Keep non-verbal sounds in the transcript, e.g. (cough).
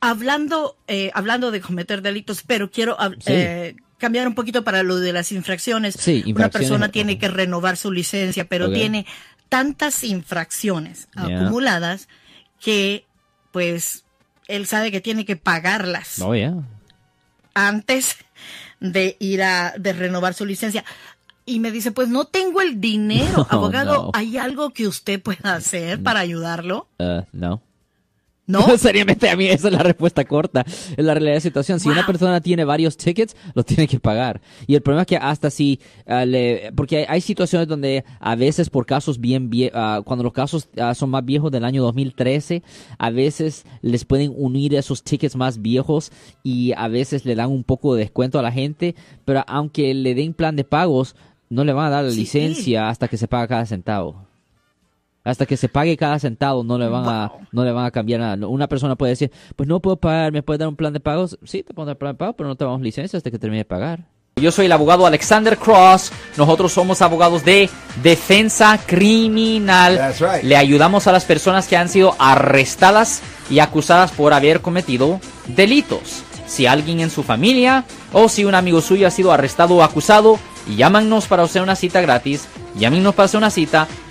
hablando, eh, hablando de cometer delitos, pero quiero Sí. eh, cambiar un poquito para lo de las infracciones. Sí, Una persona tiene que renovar su licencia, pero tiene tantas infracciones Yeah. acumuladas que, pues, él sabe que tiene que pagarlas Oh, yeah. antes de ir a de renovar su licencia. Y me dice, pues no tengo el dinero, (laughs) No, abogado. no. ¿Hay algo que usted pueda hacer para ayudarlo? Uh, no. ¿No? (laughs) Seriamente, a mí esa es la respuesta corta. Es la realidad de la situación. Si una persona tiene varios tickets, los tiene que pagar. Y el problema es que hasta si ah, le... Porque hay, hay situaciones donde a veces por casos bien... vie- ah, cuando los casos ah, son más viejos del año 2013, a veces les pueden unir esos tickets más viejos y a veces le dan un poco de descuento a la gente. Pero aunque le den plan de pagos, no le van a dar la Sí. licencia hasta que se paga cada centavo. Hasta que se pague cada centavo no le van a no le van a cambiar nada. Una persona puede decir, pues no puedo pagar, ¿me puedes dar un plan de pagos? Sí, te puedo dar plan de pagos, pero no te damos licencia hasta que termine de pagar. Yo soy el abogado Alexander Cross. Nosotros somos abogados de defensa criminal. That's right. Le ayudamos a las personas que han sido arrestadas y acusadas por haber cometido delitos. Si alguien en su familia o si un amigo suyo ha sido arrestado o acusado, llámanos para hacer una cita gratis. Llámenos para hacer una cita.